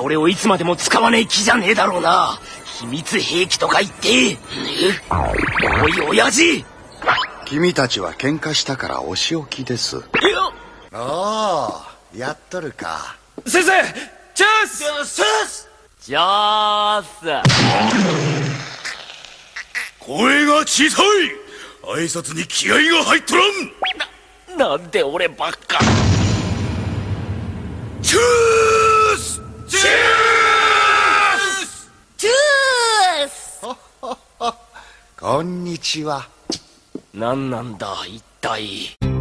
俺をいつまでも使わねえ気じゃねえだろうな。秘密兵器とか言って。おい、親父君たちは喧嘩したからお仕置きです。おお、やっとるか。先生チャンスチャンスチャンス声が小さい挨拶に気合が入っとらんな、なんで俺ばっか。チュースチュースチュースこんにちは。何なんだ、一体。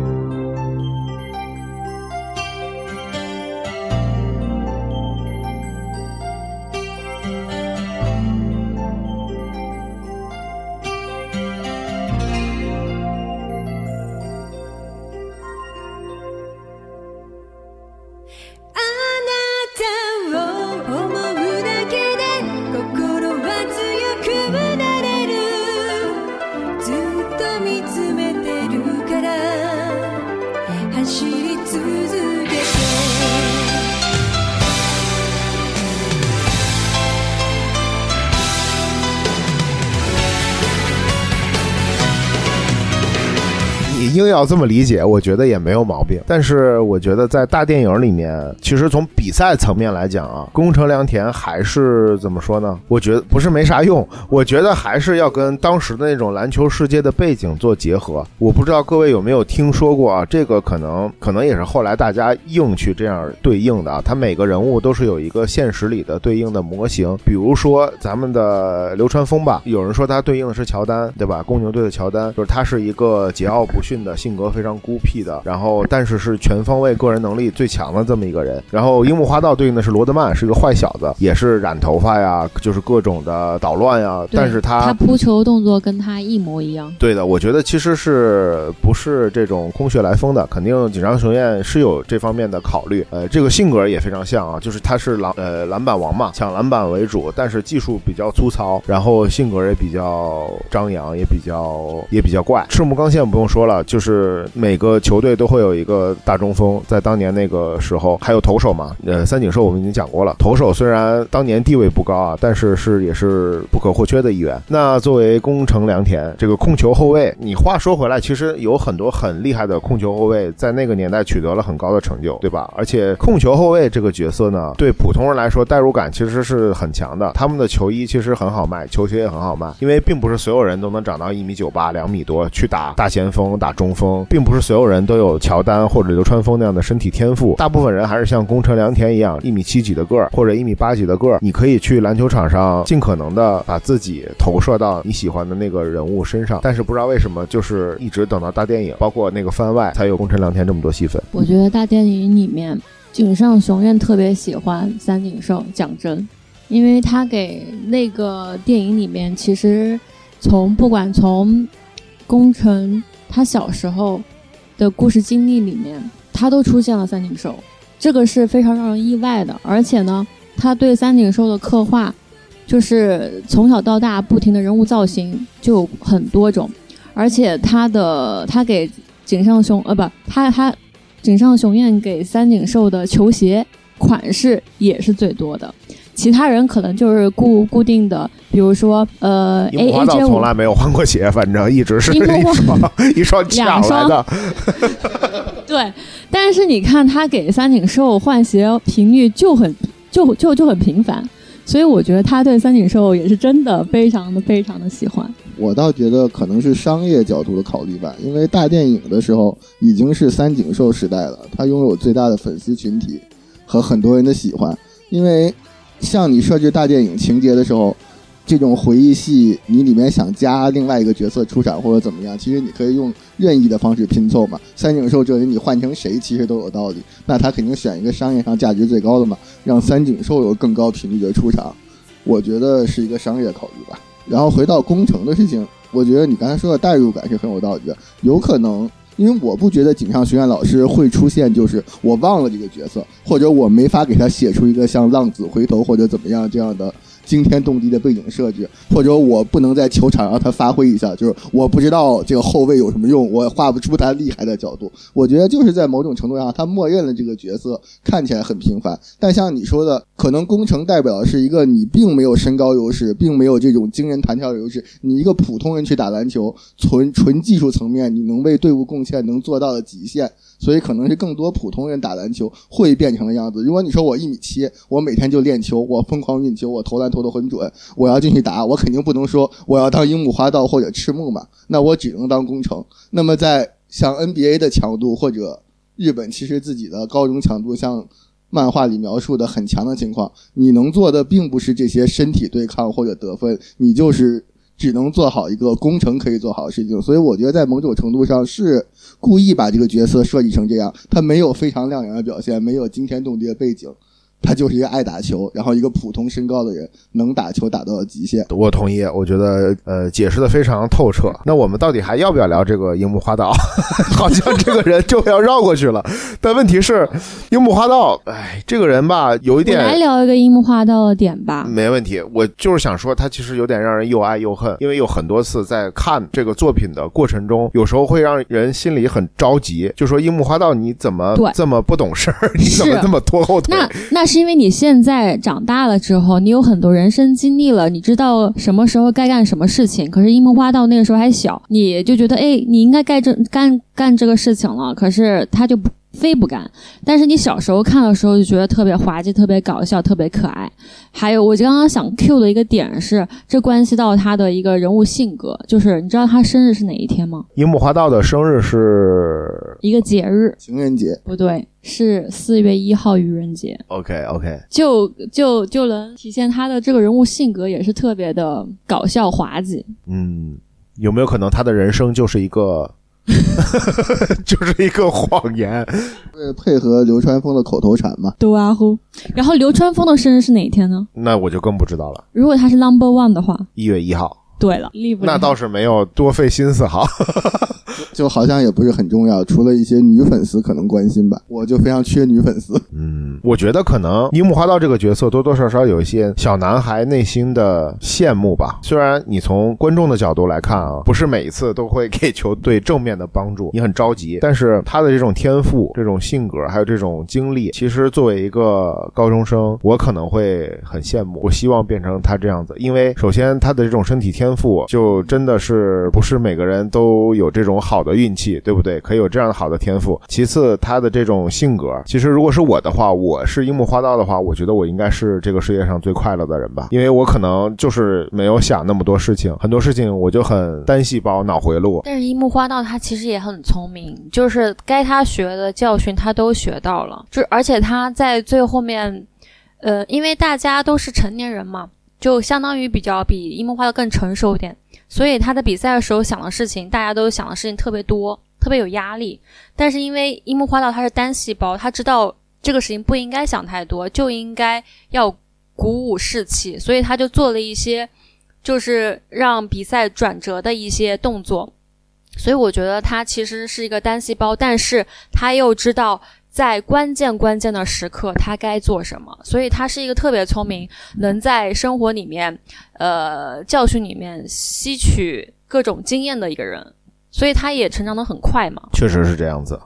你硬要这么理解，我觉得也没有毛病。但是我觉得在大电影里面，其实从比赛层面来讲啊，宫城良田还是怎么说呢？我觉得不是没啥用，我觉得还是要跟当时的那种篮球世界的背景做结合。我不知道各位有没有听说过啊？这个可能可能也是后来大家硬去这样对应的啊。他每个人物都是有一个现实里的对应的模型。比如说咱们的流川枫吧，有人说他对应的是乔丹，对吧？公牛队的乔丹，就是他是一个桀骜不驯。的性格非常孤僻的，然后但是是全方位个人能力最强的这么一个人。然后樱木花道对应的是罗德曼，是一个坏小子，也是染头发呀，就是各种的捣乱呀。但是他他扑球动作跟他一模一样。对的，我觉得其实是不是这种空穴来风的，肯定井上雄彦是有这方面的考虑。呃，这个性格也非常像啊，就是他是篮呃篮板王嘛，抢篮板为主，但是技术比较粗糙，然后性格也比较张扬，也比较也比较怪。赤木刚宪不用说了。就是每个球队都会有一个大中锋，在当年那个时候还有投手嘛，呃，三井寿我们已经讲过了。投手虽然当年地位不高啊，但是是也是不可或缺的一员。那作为宫城良田这个控球后卫，你话说回来，其实有很多很厉害的控球后卫在那个年代取得了很高的成就，对吧？而且控球后卫这个角色呢，对普通人来说代入感其实是很强的。他们的球衣其实很好卖，球鞋也很好卖，因为并不是所有人都能长到一米九八、两米多去打大前锋、打。中锋并不是所有人都有乔丹或者流川枫那样的身体天赋，大部分人还是像宫城良田一样一米七几的个儿或者一米八几的个儿。你可以去篮球场上尽可能的把自己投射到你喜欢的那个人物身上，但是不知道为什么，就是一直等到大电影，包括那个番外，才有宫城良田这么多戏份。我觉得大电影里面，井上雄彦特别喜欢三井寿、讲真，因为他给那个电影里面，其实从不管从宫城。他小时候的故事经历里面，他都出现了三井寿，这个是非常让人意外的。而且呢，他对三井寿的刻画，就是从小到大不停的人物造型就很多种，而且他的他给井上雄呃不，他他井上雄彦给三井寿的球鞋款式也是最多的。其他人可能就是固固定的，比如说呃，A A 从来没有换过鞋，反正一直是一双 一双两双的。对，但是你看他给三井寿换鞋频率就很就就就很频繁，所以我觉得他对三井寿也是真的非常的非常的喜欢。我倒觉得可能是商业角度的考虑吧，因为大电影的时候已经是三井寿时代了，他拥有最大的粉丝群体和很多人的喜欢，因为。像你设置大电影情节的时候，这种回忆戏，你里面想加另外一个角色出场或者怎么样，其实你可以用任意的方式拼凑嘛。三井寿这里你换成谁其实都有道理，那他肯定选一个商业上价值最高的嘛，让三井寿有更高频率的出场，我觉得是一个商业考虑吧。然后回到工程的事情，我觉得你刚才说的代入感是很有道理的，有可能。因为我不觉得井上学院老师会出现，就是我忘了这个角色，或者我没法给他写出一个像浪子回头或者怎么样这样的惊天动地的背景设置，或者我不能在球场让他发挥一下，就是我不知道这个后卫有什么用，我画不出他厉害的角度。我觉得就是在某种程度上，他默认了这个角色看起来很平凡，但像你说的，可能工程代表的是一个你并没有身高优势，并没有这种惊人弹跳的优势，你一个普通人去打篮球，纯纯技术层面你能为队伍贡献能做到的极限。所以可能是更多普通人打篮球会变成的样子。如果你说我一米七，我每天就练球，我疯狂运球，我投篮投得很准，我要进去打，我肯定不能说我要当樱木花道或者赤木嘛，那我只能当工程。那么在像 NBA 的强度或者日本其实自己的高中强度，像漫画里描述的很强的情况，你能做的并不是这些身体对抗或者得分，你就是。只能做好一个工程可以做好的事情，所以我觉得在某种程度上是故意把这个角色设计成这样，他没有非常亮眼的表现，没有惊天动地的背景。他就是一个爱打球，然后一个普通身高的人能打球打到极限。我同意，我觉得呃解释的非常透彻。那我们到底还要不要聊这个樱木花道？好像这个人就要绕过去了。但问题是，樱木花道，哎，这个人吧，有一点。来聊一个樱木花道的点吧。没问题，我就是想说，他其实有点让人又爱又恨，因为有很多次在看这个作品的过程中，有时候会让人心里很着急，就说樱木花道你怎么这么不懂事儿？你怎么这么拖后腿？那那。是因为你现在长大了之后，你有很多人生经历了，你知道什么时候该干什么事情。可是樱木花道那个时候还小，你就觉得哎，你应该干这干干这个事情了。可是他就不。非不干，但是你小时候看的时候就觉得特别滑稽、特别搞笑、特别可爱。还有，我刚刚想 Q 的一个点是，这关系到他的一个人物性格，就是你知道他生日是哪一天吗？樱木花道的生日是一个节日，情人节？不对，是四月一号愚人节。OK OK，就就就能体现他的这个人物性格，也是特别的搞笑滑稽。嗯，有没有可能他的人生就是一个？就是一个谎言，为配合流川枫的口头禅嘛。对啊呼，然后流川枫的生日是哪一天呢？那我就更不知道了。如果他是 Number One 的话，一月一号。对了，那倒是没有多费心思哈，就好像也不是很重要，除了一些女粉丝可能关心吧。我就非常缺女粉丝。嗯，我觉得可能樱木花道这个角色多多少少有一些小男孩内心的羡慕吧。虽然你从观众的角度来看啊，不是每一次都会给球队正面的帮助，你很着急。但是他的这种天赋、这种性格还有这种经历，其实作为一个高中生，我可能会很羡慕。我希望变成他这样子，因为首先他的这种身体天。赋就真的是不是每个人都有这种好好的运气，对不对？可以有这样的好的天赋。其次，他的这种性格，其实如果是我的话，我是樱木花道的话，我觉得我应该是这个世界上最快乐的人吧，因为我可能就是没有想那么多事情，很多事情我就很单细胞脑回路。但是樱木花道他其实也很聪明，就是该他学的教训他都学到了，就而且他在最后面，呃，因为大家都是成年人嘛。就相当于比较比樱木花道更成熟一点，所以他在比赛的时候想的事情，大家都想的事情特别多，特别有压力。但是因为樱木花道他是单细胞，他知道这个事情不应该想太多，就应该要鼓舞士气，所以他就做了一些就是让比赛转折的一些动作。所以我觉得他其实是一个单细胞，但是他又知道。在关键关键的时刻，他该做什么？所以他是一个特别聪明，能在生活里面，呃，教训里面吸取各种经验的一个人。所以他也成长的很快嘛。确实是这样子。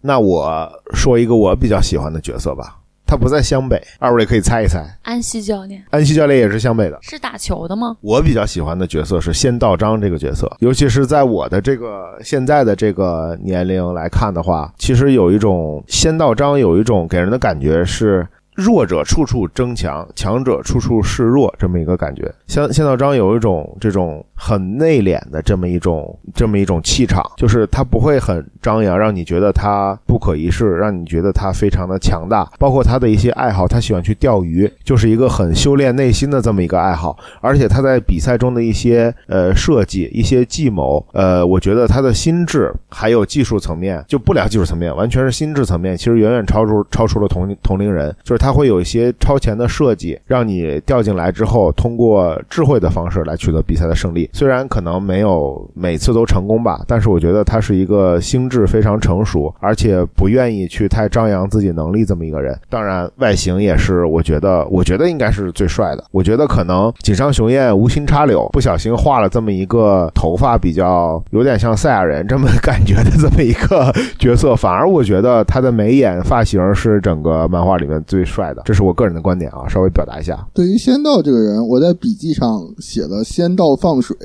那我说一个我比较喜欢的角色吧。他不在湘北，二位可以猜一猜。安西教练，安西教练也是湘北的，是打球的吗？我比较喜欢的角色是仙道章这个角色，尤其是在我的这个现在的这个年龄来看的话，其实有一种仙道章有一种给人的感觉是。弱者处处争强，强者处处示弱，这么一个感觉。像仙道章有一种这种很内敛的这么一种这么一种气场，就是他不会很张扬，让你觉得他不可一世，让你觉得他非常的强大。包括他的一些爱好，他喜欢去钓鱼，就是一个很修炼内心的这么一个爱好。而且他在比赛中的一些呃设计、一些计谋，呃，我觉得他的心智还有技术层面，就不聊技术层面，完全是心智层面，其实远远超出超出了同同龄人，就是。它会有一些超前的设计，让你掉进来之后，通过智慧的方式来取得比赛的胜利。虽然可能没有每次都成功吧，但是我觉得他是一个心智非常成熟，而且不愿意去太张扬自己能力这么一个人。当然，外形也是我觉得，我觉得应该是最帅的。我觉得可能井上雄彦无心插柳，不小心画了这么一个头发比较有点像赛亚人这么感觉的这么一个角色，反而我觉得他的眉眼发型是整个漫画里面最 帅的。这是我个人的观点啊，稍微表达一下。对于仙道这个人，我在笔记上写了“仙道放水”。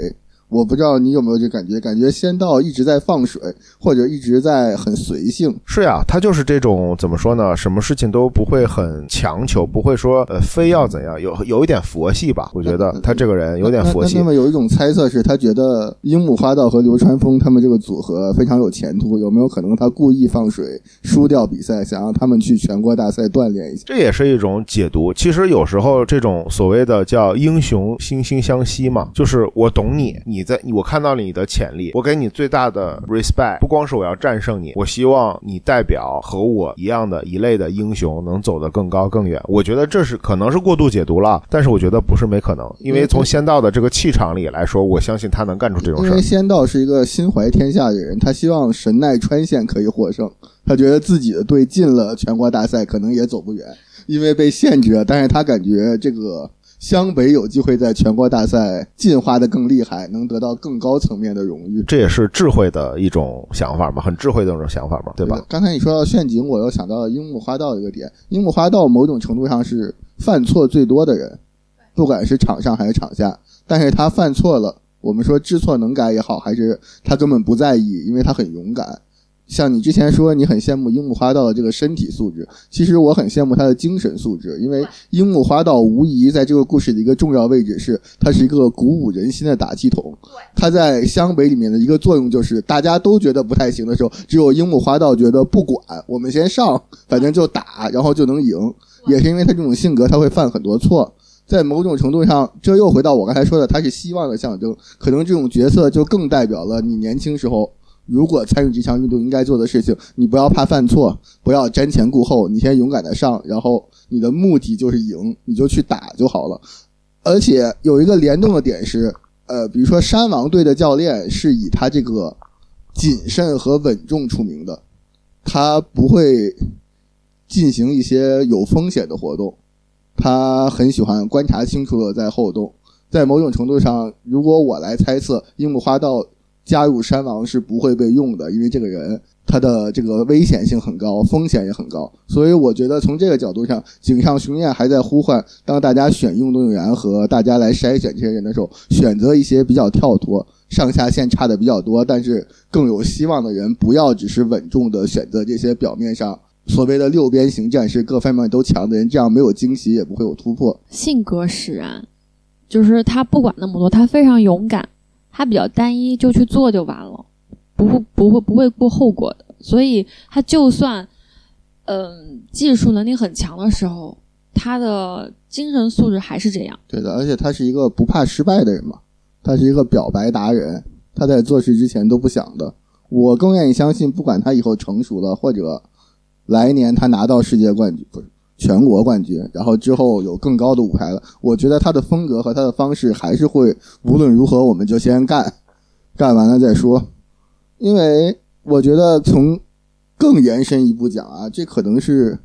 我不知道你有没有这感觉？感觉仙道一直在放水，或者一直在很随性。是呀，他就是这种怎么说呢？什么事情都不会很强求，不会说呃 非要怎样，有有一点佛系吧？我觉得他这个人有点佛系。那么有一种猜测是他觉得樱木花道和流川枫他们这个组合非常有前途，有没有可能他故意放水输掉比赛，想让他们去全国大赛锻炼一下？这也是一种解读。其实有时候这种所谓的叫英雄惺惺相惜嘛，就是我懂你，你。你在我看到了你的潜力，我给你最大的 respect。不光是我要战胜你，我希望你代表和我一样的一类的英雄能走得更高更远。我觉得这是可能是过度解读了，但是我觉得不是没可能，因为从仙道的这个气场里来说，我相信他能干出这种事因为仙道是一个心怀天下的人，他希望神奈川县可以获胜，他觉得自己的队进了全国大赛可能也走不远，因为被限制了。但是他感觉这个。湘北有机会在全国大赛进化的更厉害，能得到更高层面的荣誉，这也是智慧的一种想法嘛，很智慧的一种想法嘛，对吧？刚才你说到陷阱，我又想到了樱木花道一个点，樱木花道某种程度上是犯错最多的人，不管是场上还是场下，但是他犯错了，我们说知错能改也好，还是他根本不在意，因为他很勇敢。像你之前说你很羡慕樱木花道的这个身体素质，其实我很羡慕他的精神素质，因为樱木花道无疑在这个故事的一个重要位置是，他是一个鼓舞人心的打气筒。他在湘北里面的一个作用就是，大家都觉得不太行的时候，只有樱木花道觉得不管，我们先上，反正就打，然后就能赢。也是因为他这种性格，他会犯很多错。在某种程度上，这又回到我刚才说的，他是希望的象征。可能这种角色就更代表了你年轻时候。如果参与这项运动应该做的事情，你不要怕犯错，不要瞻前顾后，你先勇敢的上，然后你的目的就是赢，你就去打就好了。而且有一个联动的点是，呃，比如说山王队的教练是以他这个谨慎和稳重出名的，他不会进行一些有风险的活动，他很喜欢观察清楚了再后动。在某种程度上，如果我来猜测樱木花道。加入山王是不会被用的，因为这个人他的这个危险性很高，风险也很高，所以我觉得从这个角度上，井上雄彦还在呼唤，当大家选运动员和大家来筛选这些人的时候，选择一些比较跳脱、上下限差的比较多，但是更有希望的人，不要只是稳重的选择这些表面上所谓的六边形战士，各方面都强的人，这样没有惊喜，也不会有突破。性格使然，就是他不管那么多，他非常勇敢。他比较单一，就去做就完了，不会不会不会顾后果的。所以他就算，嗯，技术能力很强的时候，他的精神素质还是这样。对的，而且他是一个不怕失败的人嘛，他是一个表白达人，他在做事之前都不想的。我更愿意相信，不管他以后成熟了，或者来年他拿到世界冠军，不是。全国冠军，然后之后有更高的舞台了。我觉得他的风格和他的方式还是会，无论如何我们就先干，干完了再说。因为我觉得从更延伸一步讲啊，这可能是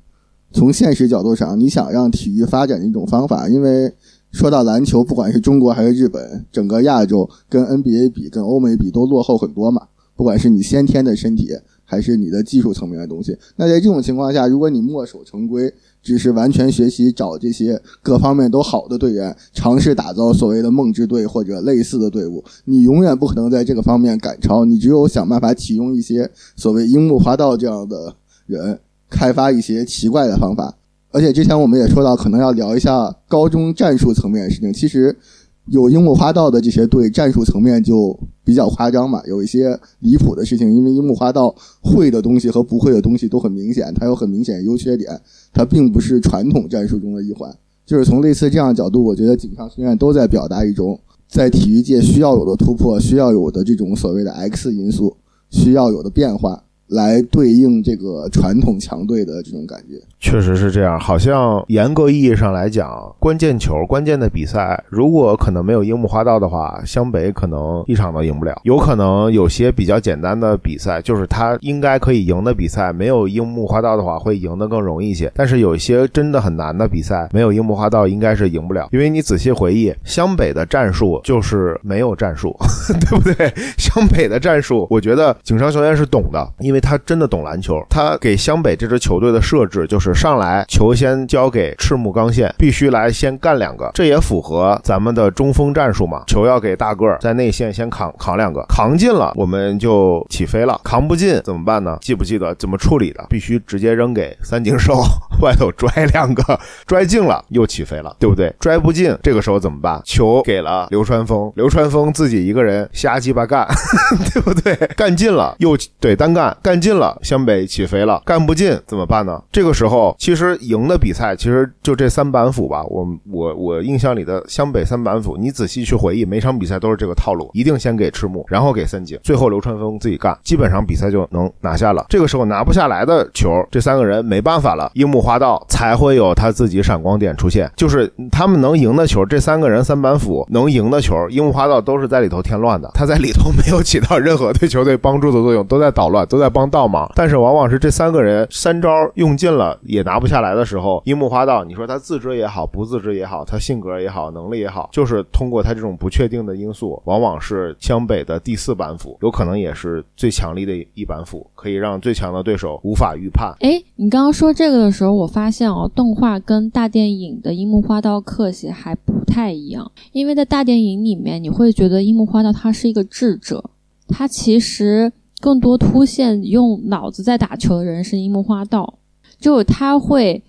从现实角度上，你想让体育发展的一种方法。因为说到篮球，不管是中国还是日本，整个亚洲跟 NBA 比、跟欧美比都落后很多嘛。不管是你先天的身体，还是你的技术层面的东西，那在这种情况下，如果你墨守成规，只是完全学习找这些各方面都好的队员，尝试打造所谓的梦之队或者类似的队伍。你永远不可能在这个方面赶超，你只有想办法启用一些所谓樱木花道这样的人，开发一些奇怪的方法。而且之前我们也说到，可能要聊一下高中战术层面的事情。其实。有樱木花道的这些队，战术层面就比较夸张嘛，有一些离谱的事情。因为樱木花道会的东西和不会的东西都很明显，他有很明显优缺点，他并不是传统战术中的一环。就是从类似这样的角度，我觉得井上学院都在表达一种在体育界需要有的突破，需要有的这种所谓的 X 因素，需要有的变化。来对应这个传统强队的这种感觉。确实是这样，好像严格意义上来讲，关键球、关键的比赛，如果可能没有樱木花道的话，湘北可能一场都赢不了。有可能有些比较简单的比赛，就是他应该可以赢的比赛，没有樱木花道的话，会赢得更容易一些。但是有一些真的很难的比赛，没有樱木花道，应该是赢不了。因为你仔细回忆，湘北的战术就是没有战术，对不对？湘北的战术，我觉得井上雄彦是懂的，因为他真的懂篮球。他给湘北这支球队的设置就是。上来球先交给赤木刚宪，必须来先干两个，这也符合咱们的中锋战术嘛。球要给大个儿在内线先扛扛两个，扛进了我们就起飞了，扛不进怎么办呢？记不记得怎么处理的？必须直接扔给三井寿，外头拽两个，拽进了又起飞了，对不对？拽不进这个时候怎么办？球给了流川枫，流川枫自己一个人瞎鸡巴干，对不对？干进了又对单干，干进了湘北起飞了，干不进怎么办呢？这个时候。其实赢的比赛其实就这三板斧吧，我我我印象里的湘北三板斧，你仔细去回忆，每场比赛都是这个套路，一定先给赤木，然后给三井，最后流川枫自己干，基本上比赛就能拿下了。这个时候拿不下来的球，这三个人没办法了，樱木花道才会有他自己闪光点出现，就是他们能赢的球，这三个人三板斧能赢的球，樱木花道都是在里头添乱的，他在里头没有起到任何对球队帮助的作用，都在捣乱，都在帮倒忙，但是往往是这三个人三招用尽了也。拿不下来的时候，樱木花道，你说他自知也好，不自知也好，他性格也好，能力也好，就是通过他这种不确定的因素，往往是湘北的第四板斧，有可能也是最强力的一板斧，可以让最强的对手无法预判。哎，你刚刚说这个的时候，我发现哦，动画跟大电影的樱木花道刻写还不太一样，因为在大电影里面，你会觉得樱木花道他是一个智者，他其实更多凸显用脑子在打球的人是樱木花道。就他会，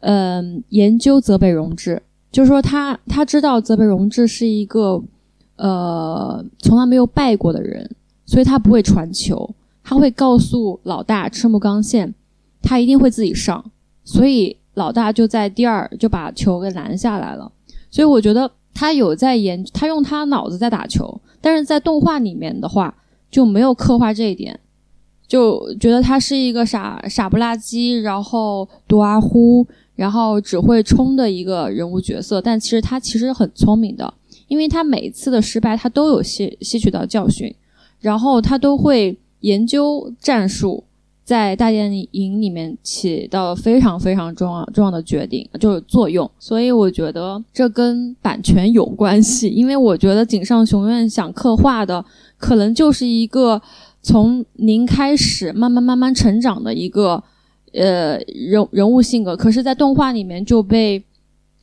嗯，研究泽北荣治，就是说他他知道泽北荣治是一个，呃，从来没有败过的人，所以他不会传球，他会告诉老大赤木刚宪，他一定会自己上，所以老大就在第二就把球给拦下来了。所以我觉得他有在研，他用他脑子在打球，但是在动画里面的话就没有刻画这一点。就觉得他是一个傻傻不拉几，然后独阿呼，然后只会冲的一个人物角色。但其实他其实很聪明的，因为他每一次的失败，他都有吸吸取到教训，然后他都会研究战术，在大电影里面起到非常非常重要重要的决定，就是作用。所以我觉得这跟版权有关系，因为我觉得井上雄彦想刻画的可能就是一个。从您开始，慢慢慢慢成长的一个，呃人人物性格，可是，在动画里面就被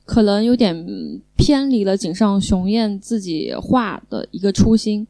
可能有点偏离了井上雄彦自己画的一个初心。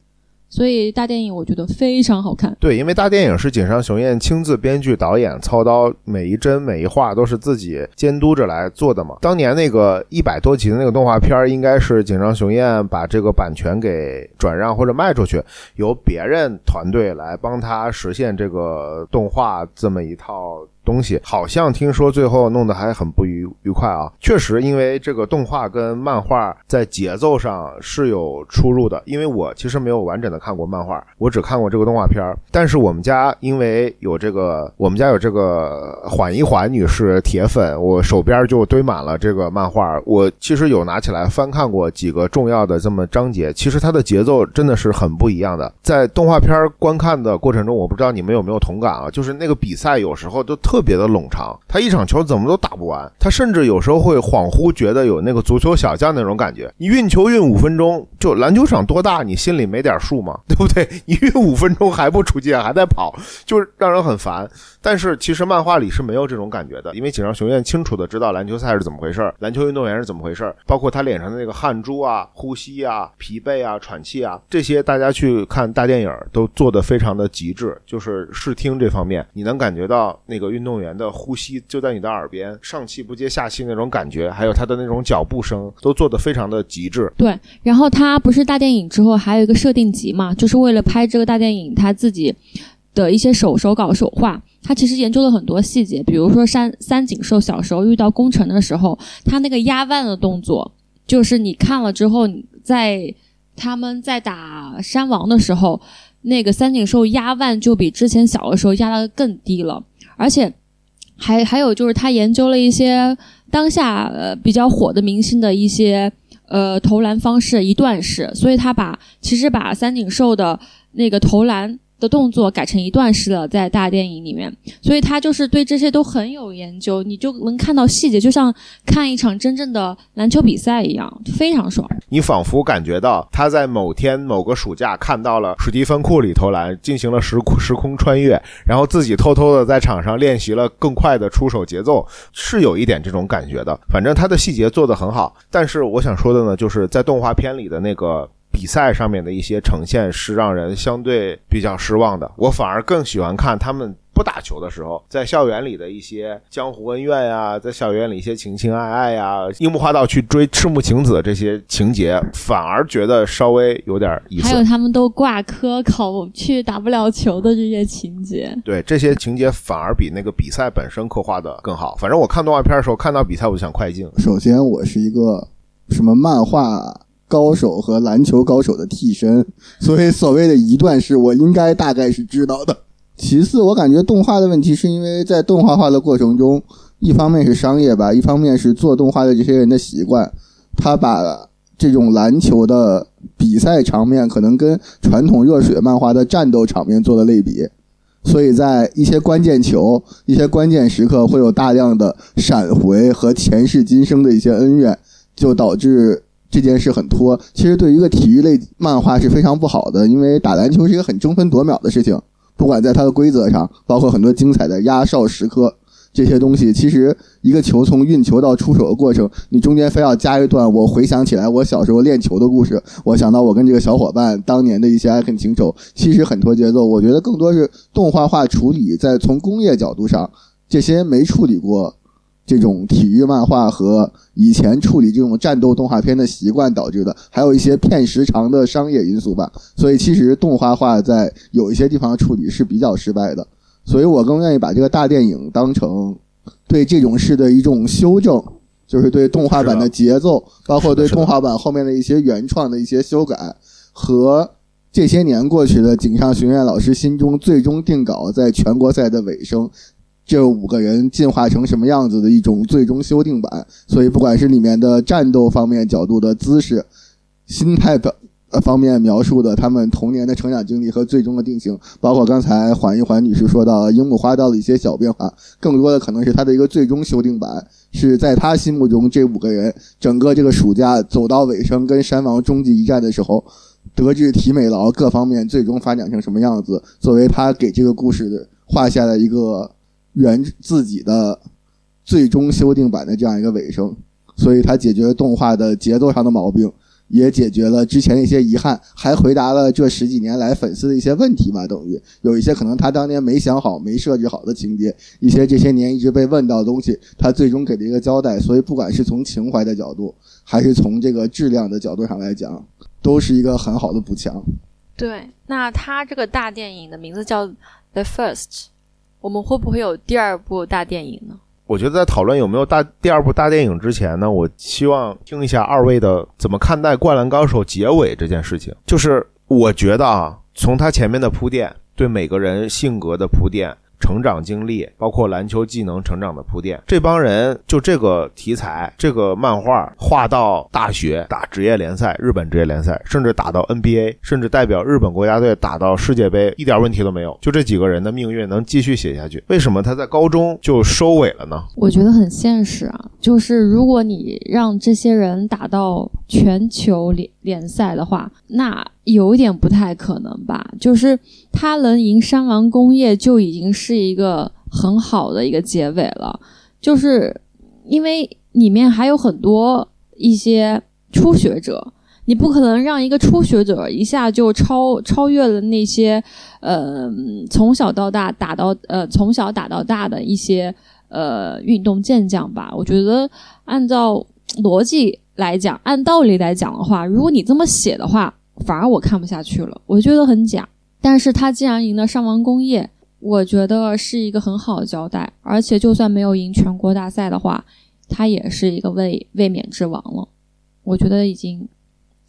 所以大电影我觉得非常好看。对，因为大电影是井上雄彦亲自编剧、导演、操刀，每一帧每一画都是自己监督着来做的嘛。当年那个一百多集的那个动画片，应该是井上雄彦把这个版权给转让或者卖出去，由别人团队来帮他实现这个动画这么一套。东西好像听说最后弄得还很不愉愉快啊！确实，因为这个动画跟漫画在节奏上是有出入的。因为我其实没有完整的看过漫画，我只看过这个动画片儿。但是我们家因为有这个，我们家有这个缓一缓女士铁粉，我手边就堆满了这个漫画。我其实有拿起来翻看过几个重要的这么章节，其实它的节奏真的是很不一样的。在动画片观看的过程中，我不知道你们有没有同感啊？就是那个比赛有时候都特。特别的冗长，他一场球怎么都打不完，他甚至有时候会恍惚觉得有那个足球小将那种感觉。你运球运五分钟，就篮球场多大，你心里没点数吗？对不对？你运五分钟还不出界，还在跑，就是让人很烦。但是其实漫画里是没有这种感觉的，因为井上雄彦清楚的知道篮球赛是怎么回事儿篮球运动员是怎么回事儿包括他脸上的那个汗珠啊、呼吸啊、疲惫啊、喘气啊，这些大家去看大电影都做的非常的极致，就是视听这方面，你能感觉到那个运动。动员的呼吸就在你的耳边，上气不接下气那种感觉，还有他的那种脚步声，都做得非常的极致。对，然后他不是大电影之后还有一个设定集嘛，就是为了拍这个大电影，他自己的一些手手稿手画，他其实研究了很多细节，比如说山三井寿小时候遇到工程的时候，他那个压腕的动作，就是你看了之后，在他们在打山王的时候。那个三井寿压腕就比之前小的时候压的更低了，而且还还有就是他研究了一些当下呃比较火的明星的一些呃投篮方式一段式，所以他把其实把三井寿的那个投篮。的动作改成一段式了，在大电影里面，所以他就是对这些都很有研究，你就能看到细节，就像看一场真正的篮球比赛一样，非常爽。你仿佛感觉到他在某天某个暑假看到了史蒂芬库里投篮，进行了时时空穿越，然后自己偷偷的在场上练习了更快的出手节奏，是有一点这种感觉的。反正他的细节做得很好，但是我想说的呢，就是在动画片里的那个。比赛上面的一些呈现是让人相对比较失望的。我反而更喜欢看他们不打球的时候，在校园里的一些江湖恩怨呀，在校园里一些情情爱爱呀，樱木花道去追赤木晴子这些情节，反而觉得稍微有点意思。还有他们都挂科考去打不了球的这些情节，对这些情节反而比那个比赛本身刻画的更好。反正我看动画片的时候，看到比赛我就想快进。首先，我是一个什么漫画。高手和篮球高手的替身，所以所谓的一段式，我应该大概是知道的。其次，我感觉动画的问题是因为在动画化的过程中，一方面是商业吧，一方面是做动画的这些人的习惯，他把这种篮球的比赛场面可能跟传统热血漫画的战斗场面做了类比，所以在一些关键球、一些关键时刻会有大量的闪回和前世今生的一些恩怨，就导致。这件事很拖，其实对于一个体育类漫画是非常不好的，因为打篮球是一个很争分夺秒的事情，不管在它的规则上，包括很多精彩的压哨时刻这些东西，其实一个球从运球到出手的过程，你中间非要加一段我回想起来我小时候练球的故事，我想到我跟这个小伙伴当年的一些爱恨情仇，其实很拖节奏。我觉得更多是动画化处理，在从工业角度上，这些没处理过。这种体育漫画和以前处理这种战斗动画片的习惯导致的，还有一些片时长的商业因素吧。所以其实动画化在有一些地方处理是比较失败的。所以我更愿意把这个大电影当成对这种事的一种修正，就是对动画版的节奏，包括对动画版后面的一些原创的一些修改，和这些年过去的井上雄彦老师心中最终定稿在全国赛的尾声。这五个人进化成什么样子的一种最终修订版，所以不管是里面的战斗方面角度的姿势、心态的呃方面描述的他们童年的成长经历和最终的定型，包括刚才缓一缓女士说到樱木花道的一些小变化，更多的可能是他的一个最终修订版，是在他心目中这五个人整个这个暑假走到尾声跟山王终极一战的时候，德智体美劳各方面最终发展成什么样子，作为他给这个故事画下了一个。原自己的最终修订版的这样一个尾声，所以它解决了动画的节奏上的毛病，也解决了之前的一些遗憾，还回答了这十几年来粉丝的一些问题嘛？等于有一些可能他当年没想好、没设置好的情节，一些这些年一直被问到的东西，他最终给了一个交代。所以不管是从情怀的角度，还是从这个质量的角度上来讲，都是一个很好的补强。对，那他这个大电影的名字叫《The First》。我们会不会有第二部大电影呢？我觉得在讨论有没有大第二部大电影之前呢，我希望听一下二位的怎么看待《灌篮高手》结尾这件事情。就是我觉得啊，从他前面的铺垫，对每个人性格的铺垫。成长经历，包括篮球技能成长的铺垫，这帮人就这个题材，这个漫画画到大学打职业联赛，日本职业联赛，甚至打到 NBA，甚至代表日本国家队打到世界杯，一点问题都没有。就这几个人的命运能继续写下去，为什么他在高中就收尾了呢？我觉得很现实啊，就是如果你让这些人打到全球联联赛的话，那。有点不太可能吧，就是他能赢山王工业就已经是一个很好的一个结尾了，就是因为里面还有很多一些初学者，你不可能让一个初学者一下就超超越了那些呃从小到大打到呃从小打到大的一些呃运动健将吧。我觉得按照逻辑来讲，按道理来讲的话，如果你这么写的话。反而我看不下去了，我觉得很假。但是他既然赢了上王工业，我觉得是一个很好的交代。而且就算没有赢全国大赛的话，他也是一个卫卫冕之王了。我觉得已经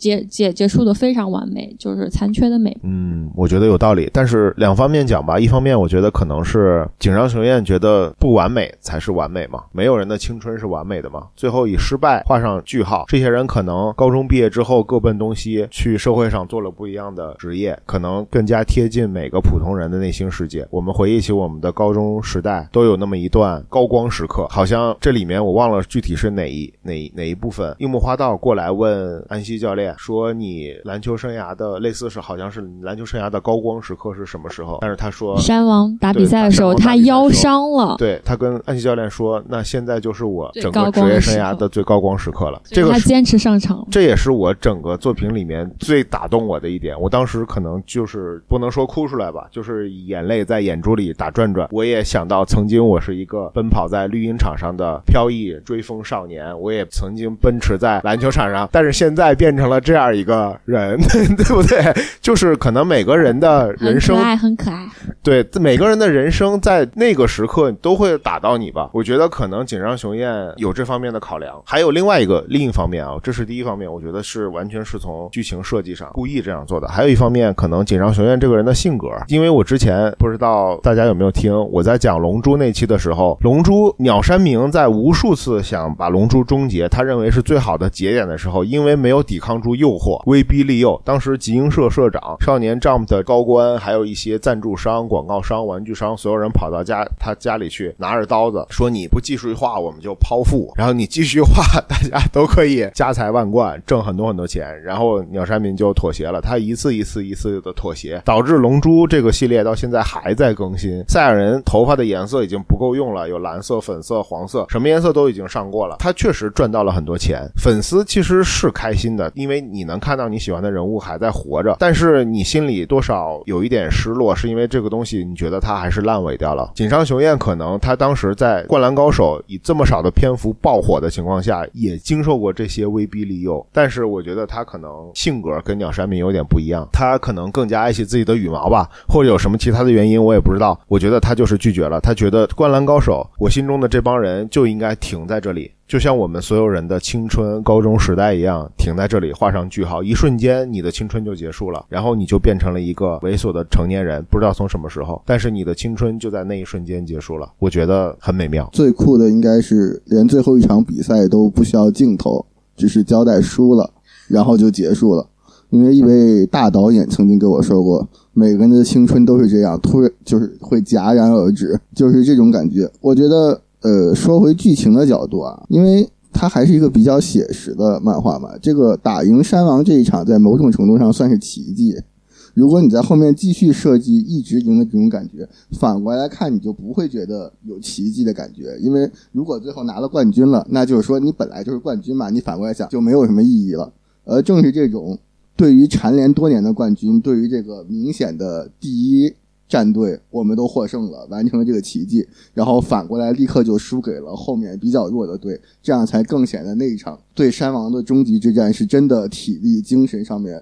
结结结束的非常完美，就是残缺的美。嗯，我觉得有道理，但是两方面讲吧，一方面我觉得可能是井上雄彦觉得不完美才是完美嘛，没有人的青春是完美的嘛，最后以失败画上句号。这些人可能高中毕业之后各奔东西，去社会上做了不一样的职业，可能更加贴近每个普通人的内心世界。我们回忆起我们的高中时代，都有那么一段高光时刻，好像这里面我忘了具体是哪一哪哪一部分。樱木花道过来问安西教练说：“你篮球生涯的类似是好像是篮球生涯的高光时刻是什么时候？”但是他说山王打比赛的时候，他腰伤了。对他跟安琪教练说：“那现在就是我整个职业生涯的最高光时刻了。”这个他坚持上场，这也是我整个作品里面最打动我的一点。我当时可能就是不能说哭出来吧，就是眼泪在眼珠里打转转。我也想到曾经我是一个奔跑在绿茵场上的飘逸追风少年，我也曾经奔驰在篮球场上，但是现在变成了这样一个人，对不对？就是可能每个人的人生很可爱，很可爱。对每个人的人生在那个时刻都会打到你吧？我觉得可能井上雄彦有这方面的考量，还有另外一个另一方面啊，这是第一方面，我觉得是完全是从剧情设计上故意这样做的。还有一方面，可能井上雄彦这个人的性格，因为我之前不知道大家有没有听我在讲《龙珠》那期的时候，《龙珠》鸟山明在无数次想把《龙珠》终结，他认为是最好的节点的时候，因为没有抵抗住诱惑，威逼利诱，当时集英社社长、少年 Jump 的高官，还有一些赞助商、广告商、玩具商，所有人跑到家他家里去，拿着刀子说：“你不继续画，我们就剖腹；然后你继续画，大家都可以家财万贯，挣很多很多钱。”然后鸟山明就妥协了，他一次一次一次的妥协，导致《龙珠》这个系列到现在还在更新。赛亚人头发的颜色已经不够用了，有蓝色、粉色、黄色，什么颜色都已经上过了。他确实赚到了很多钱，粉丝其实是开心的，因为因为你能看到你喜欢的人物还在活着。但是你心里多少有一点失落，是因为这个东西你觉得它还是烂尾掉了。井上雄彦可能他当时在《灌篮高手》以这么少的篇幅爆火的情况下，也经受过这些威逼利诱。但是我觉得他可能性格跟鸟山明有点不一样，他可能更加爱惜自己的羽毛吧，或者有什么其他的原因，我也不知道。我觉得他就是拒绝了，他觉得《灌篮高手》我心中的这帮人就应该停在这里。就像我们所有人的青春、高中时代一样，停在这里，画上句号。一瞬间，你的青春就结束了，然后你就变成了一个猥琐的成年人，不知道从什么时候，但是你的青春就在那一瞬间结束了。我觉得很美妙。最酷的应该是连最后一场比赛都不需要镜头，只是交代输了，然后就结束了。因为一位大导演曾经跟我说过，每个人的青春都是这样，突然就是会戛然而止，就是这种感觉。我觉得。呃，说回剧情的角度啊，因为它还是一个比较写实的漫画嘛。这个打赢山王这一场，在某种程度上算是奇迹。如果你在后面继续设计一直赢的这种感觉，反过来看，你就不会觉得有奇迹的感觉。因为如果最后拿了冠军了，那就是说你本来就是冠军嘛，你反过来想就没有什么意义了。而正是这种对于蝉联多年的冠军，对于这个明显的第一。战队我们都获胜了，完成了这个奇迹，然后反过来立刻就输给了后面比较弱的队，这样才更显得那一场对山王的终极之战是真的体力、精神上面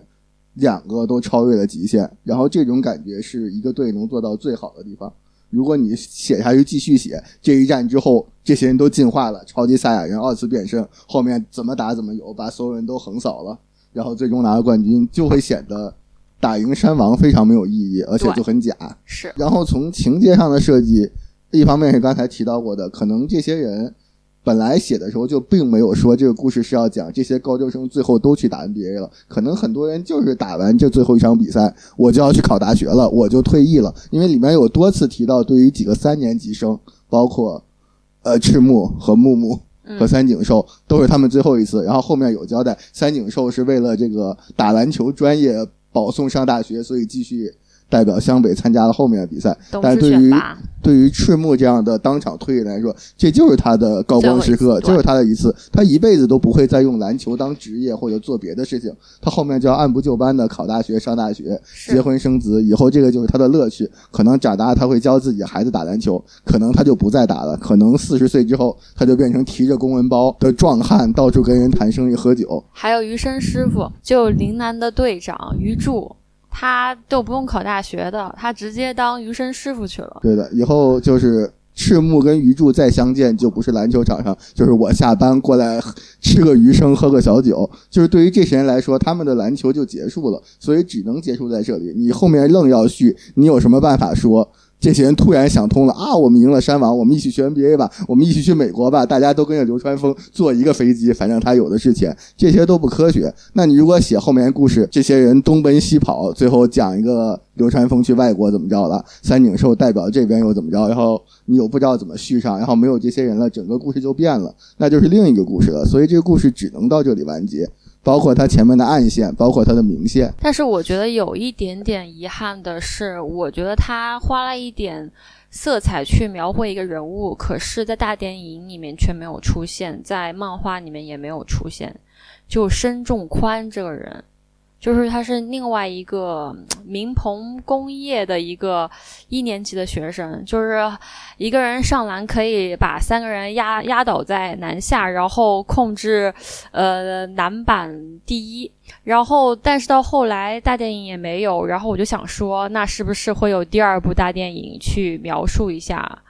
两个都超越了极限。然后这种感觉是一个队能做到最好的地方。如果你写下去继续写这一战之后，这些人都进化了，超级赛亚人二次变身，后面怎么打怎么有，把所有人都横扫了，然后最终拿了冠军，就会显得。打赢山王非常没有意义，而且就很假。是。然后从情节上的设计，一方面是刚才提到过的，可能这些人本来写的时候就并没有说这个故事是要讲这些高中生最后都去打 NBA 了。可能很多人就是打完这最后一场比赛，我就要去考大学了，我就退役了。因为里面有多次提到，对于几个三年级生，包括呃赤木和木木和三井寿，都是他们最后一次。然后后面有交代，三井寿是为了这个打篮球专业。保送上大学，所以继续代表湘北参加了后面的比赛。但是对于对于赤木这样的当场退役来说，这就是他的高光时刻，就是他的一次。他一辈子都不会再用篮球当职业或者做别的事情，他后面就要按部就班的考大学、上大学、结婚生子，以后这个就是他的乐趣。可能长大他会教自己孩子打篮球，可能他就不再打了。可能四十岁之后，他就变成提着公文包的壮汉，到处跟人谈生意、喝酒。还有余生师傅，就陵南的队长余柱。他都不用考大学的，他直接当鱼生师傅去了。对的，以后就是赤木跟鱼柱再相见，就不是篮球场上，就是我下班过来吃个鱼生，喝个小酒。就是对于这些人来说，他们的篮球就结束了，所以只能结束在这里。你后面愣要续，你有什么办法说？这些人突然想通了啊！我们赢了山王，我们一起去 NBA 吧，我们一起去美国吧，大家都跟着流川枫坐一个飞机，反正他有的是钱，这些都不科学。那你如果写后面的故事，这些人东奔西跑，最后讲一个流川枫去外国怎么着了，三井寿代表这边又怎么着，然后你又不知道怎么续上，然后没有这些人了，整个故事就变了，那就是另一个故事了。所以这个故事只能到这里完结。包括他前面的暗线，包括他的明线。但是我觉得有一点点遗憾的是，我觉得他花了一点色彩去描绘一个人物，可是，在大电影里面却没有出现，在漫画里面也没有出现。就申仲宽这个人。就是他是另外一个明鹏工业的一个一年级的学生，就是一个人上篮可以把三个人压压倒在篮下，然后控制呃篮板第一，然后但是到后来大电影也没有，然后我就想说，那是不是会有第二部大电影去描述一下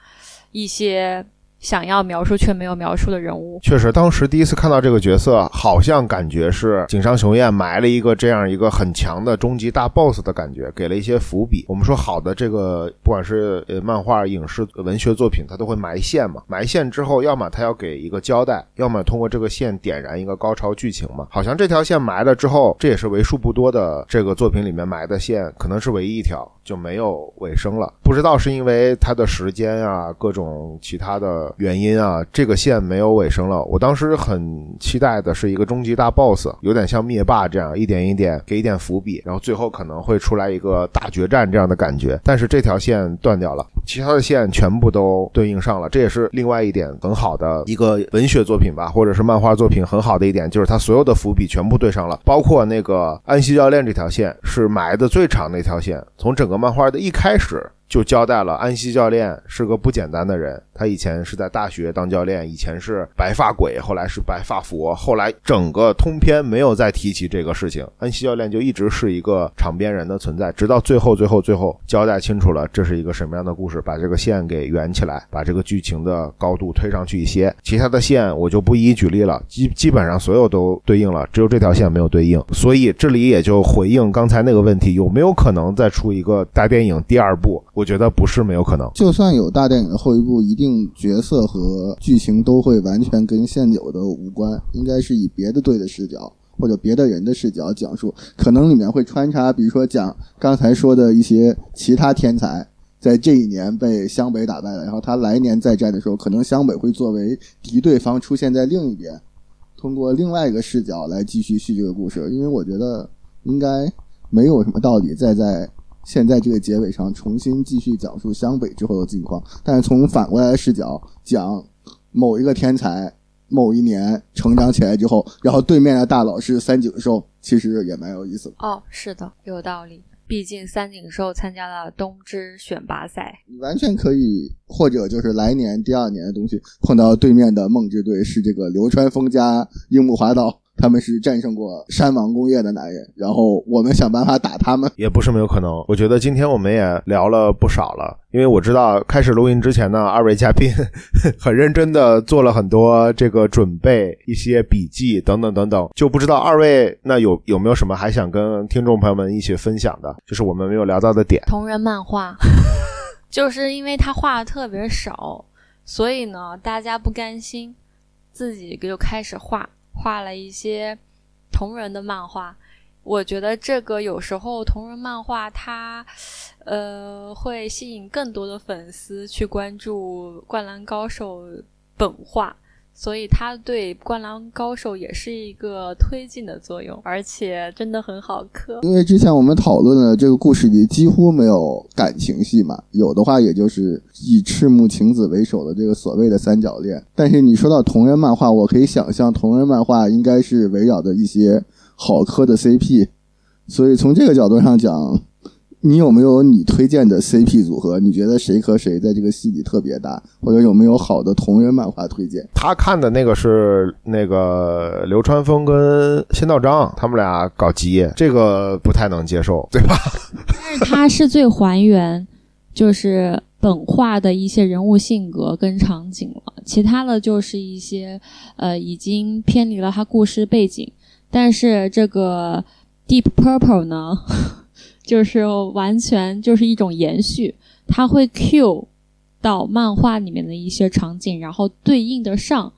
一些？想要描述却没有描述的人物，确实，当时第一次看到这个角色，好像感觉是井上雄彦埋了一个这样一个很强的终极大 BOSS 的感觉，给了一些伏笔。我们说好的这个，不管是呃漫画、影视、文学作品，它都会埋线嘛。埋线之后，要么它要给一个交代，要么通过这个线点燃一个高潮剧情嘛。好像这条线埋了之后，这也是为数不多的这个作品里面埋的线，可能是唯一一条就没有尾声了。不知道是因为它的时间啊，各种其他的。原因啊，这个线没有尾声了。我当时很期待的是一个终极大 BOSS，有点像灭霸这样，一点一点给一点伏笔，然后最后可能会出来一个大决战这样的感觉。但是这条线断掉了，其他的线全部都对应上了。这也是另外一点很好的一个文学作品吧，或者是漫画作品很好的一点，就是它所有的伏笔全部对上了，包括那个安西教练这条线是埋的最长那条线，从整个漫画的一开始。就交代了，安西教练是个不简单的人。他以前是在大学当教练，以前是白发鬼，后来是白发佛，后来整个通篇没有再提起这个事情。安西教练就一直是一个场边人的存在，直到最后，最后，最后交代清楚了这是一个什么样的故事，把这个线给圆起来，把这个剧情的高度推上去一些。其他的线我就不一一举例了，基基本上所有都对应了，只有这条线没有对应。所以这里也就回应刚才那个问题，有没有可能再出一个大电影第二部？我觉得不是没有可能，就算有大电影的后一部，一定角色和剧情都会完全跟现有的无关，应该是以别的队的视角或者别的人的视角讲述，可能里面会穿插，比如说讲刚才说的一些其他天才在这一年被湘北打败了，然后他来年再战的时候，可能湘北会作为敌对方出现在另一边，通过另外一个视角来继续续这个故事，因为我觉得应该没有什么道理再在。现在这个结尾上重新继续讲述湘北之后的境况，但是从反过来的视角讲某一个天才某一年成长起来之后，然后对面的大佬是三井寿，其实也蛮有意思的。哦，是的，有道理。毕竟三井寿参加了东芝选拔赛，你完全可以，或者就是来年第二年的东西碰到对面的梦之队是这个流川枫加樱木花道。他们是战胜过山王工业的男人，然后我们想办法打他们，也不是没有可能。我觉得今天我们也聊了不少了，因为我知道开始录音之前呢，二位嘉宾很认真的做了很多这个准备，一些笔记等等等等，就不知道二位那有有没有什么还想跟听众朋友们一起分享的，就是我们没有聊到的点。同人漫画，就是因为他画的特别少，所以呢，大家不甘心，自己就开始画。画了一些同人的漫画，我觉得这个有时候同人漫画它，呃，会吸引更多的粉丝去关注《灌篮高手》本画。所以他对《灌篮高手》也是一个推进的作用，而且真的很好磕。因为之前我们讨论的这个故事里几乎没有感情戏嘛，有的话也就是以赤木晴子为首的这个所谓的三角恋。但是你说到同人漫画，我可以想象同人漫画应该是围绕着一些好磕的 CP，所以从这个角度上讲。你有没有你推荐的 CP 组合？你觉得谁和谁在这个戏里特别搭？或者有没有好的同人漫画推荐？他看的那个是那个流川枫跟仙道章他们俩搞基，这个不太能接受，对吧？但是他是最还原就是本画的一些人物性格跟场景了，其他的就是一些呃已经偏离了他故事背景。但是这个 Deep Purple 呢，就是完全就是一种延续，它会 Q 到漫画里面的一些场景，然后对应的上，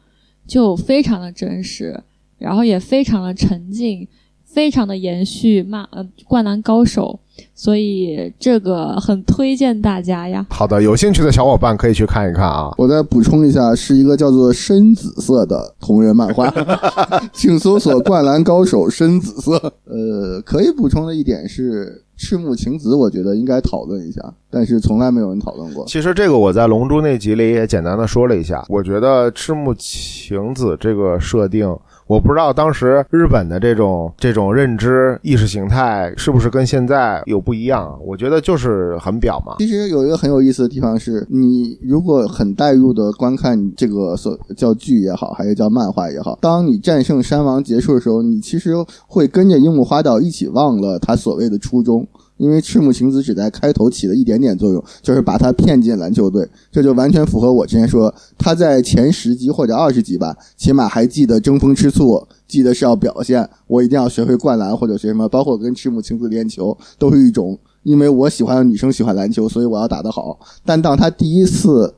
就非常的真实，然后也非常的沉浸。非常的延续漫呃灌篮高手，所以这个很推荐大家呀。好的，有兴趣的小伙伴可以去看一看啊。我再补充一下，是一个叫做深紫色的同人漫画，请搜索《灌篮高手》深紫色。呃，可以补充的一点是，赤木晴子，我觉得应该讨论一下，但是从来没有人讨论过。其实这个我在《龙珠》那集里也简单的说了一下，我觉得赤木晴子这个设定。我不知道当时日本的这种这种认知意识形态是不是跟现在有不一样？我觉得就是很表嘛。其实有一个很有意思的地方是，你如果很带入的观看这个所叫剧也好，还是叫漫画也好，当你战胜山王结束的时候，你其实会跟着樱木花道一起忘了他所谓的初衷。因为赤木晴子只在开头起了一点点作用，就是把他骗进篮球队，这就完全符合我之前说他在前十集或者二十集吧，起码还记得争风吃醋，记得是要表现，我一定要学会灌篮或者学什么，包括跟赤木晴子练球，都是一种因为我喜欢的女生喜欢篮球，所以我要打得好。但当他第一次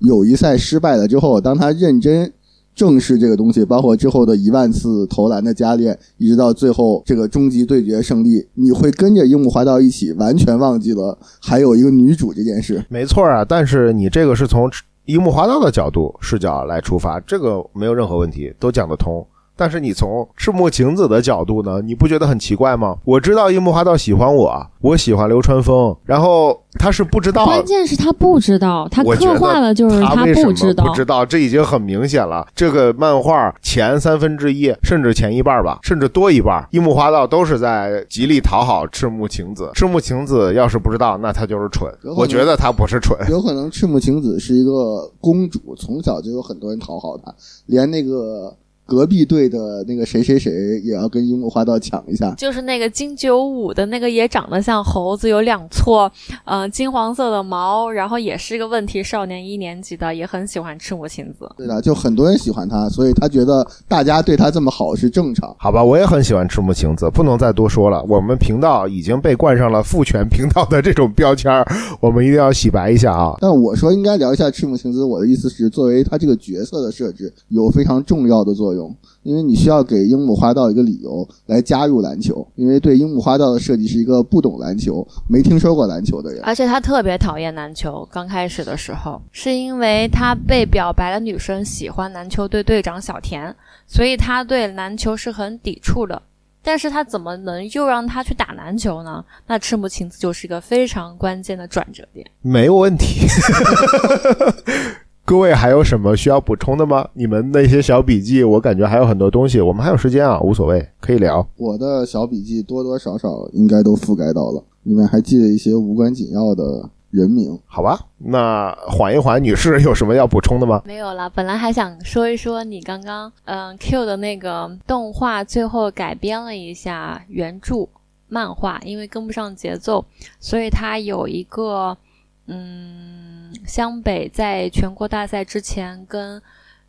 友谊赛失败了之后，当他认真。正视这个东西，包括之后的一万次投篮的加练，一直到最后这个终极对决胜利，你会跟着樱木花道一起，完全忘记了还有一个女主这件事。没错啊，但是你这个是从樱木花道的角度视角来出发，这个没有任何问题，都讲得通。但是你从赤木晴子的角度呢，你不觉得很奇怪吗？我知道樱木花道喜欢我，我喜欢流川枫，然后他是不知道，关键是他不知道，他刻画了就是他不知道，不知道，这已经很明显了。这个漫画前三分之一，甚至前一半吧，甚至多一半，樱木花道都是在极力讨好赤木晴子。赤木晴子要是不知道，那他就是蠢。我觉得他不是蠢，有可能赤木晴子是一个公主，从小就有很多人讨好她，连那个。隔壁队的那个谁谁谁也要跟樱木花道抢一下，就是那个金九五的那个也长得像猴子，有两撮嗯金黄色的毛，然后也是个问题少年一年级的，也很喜欢赤木晴子。对的，就很多人喜欢他，所以他觉得大家对他这么好是正常。好吧，我也很喜欢赤木晴子，不能再多说了。我们频道已经被冠上了父权频道的这种标签我们一定要洗白一下啊。但我说应该聊一下赤木晴子，我的意思是，作为他这个角色的设置，有非常重要的作用。用，因为你需要给樱木花道一个理由来加入篮球，因为对樱木花道的设计是一个不懂篮球、没听说过篮球的人，而且他特别讨厌篮球。刚开始的时候，是因为他被表白的女生喜欢篮球队队长小田，所以他对篮球是很抵触的。但是他怎么能又让他去打篮球呢？那赤木晴子就是一个非常关键的转折点。没有问题。各位还有什么需要补充的吗？你们那些小笔记，我感觉还有很多东西。我们还有时间啊，无所谓，可以聊。我的小笔记多多少少应该都覆盖到了，里面还记得一些无关紧要的人名。好吧，那缓一缓，女士有什么要补充的吗？没有了，本来还想说一说你刚刚嗯 Q 的那个动画，最后改编了一下原著漫画，因为跟不上节奏，所以它有一个嗯。湘北在全国大赛之前跟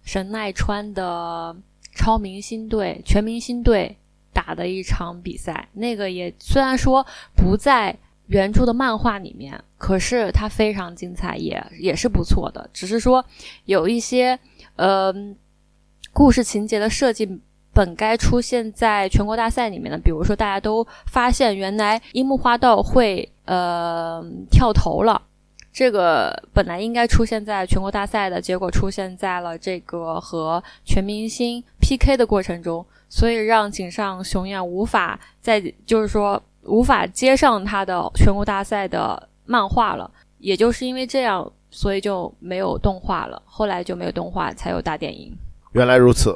神奈川的超明星队、全明星队打的一场比赛，那个也虽然说不在原著的漫画里面，可是它非常精彩，也也是不错的。只是说有一些呃故事情节的设计本该出现在全国大赛里面的，比如说大家都发现原来樱木花道会呃跳投了。这个本来应该出现在全国大赛的，结果出现在了这个和全明星 PK 的过程中，所以让井上雄彦无法再就是说无法接上他的全国大赛的漫画了。也就是因为这样，所以就没有动画了。后来就没有动画，才有大电影。原来如此，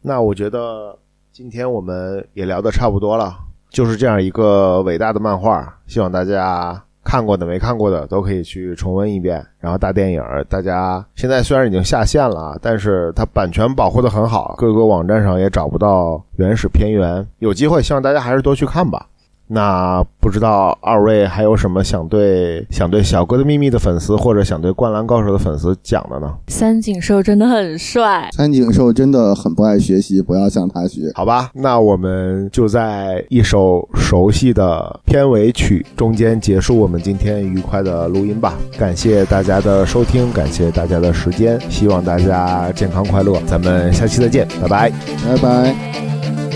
那我觉得今天我们也聊得差不多了。就是这样一个伟大的漫画，希望大家。看过的没看过的都可以去重温一遍。然后大电影，大家现在虽然已经下线了，但是它版权保护的很好，各个网站上也找不到原始片源。有机会，希望大家还是多去看吧。那不知道二位还有什么想对想对小哥的秘密的粉丝，或者想对灌篮高手的粉丝讲的呢？三井寿真的很帅，三井寿真的很不爱学习，不要向他学。好吧，那我们就在一首熟悉的片尾曲中间结束我们今天愉快的录音吧。感谢大家的收听，感谢大家的时间，希望大家健康快乐，咱们下期再见，拜拜。拜拜。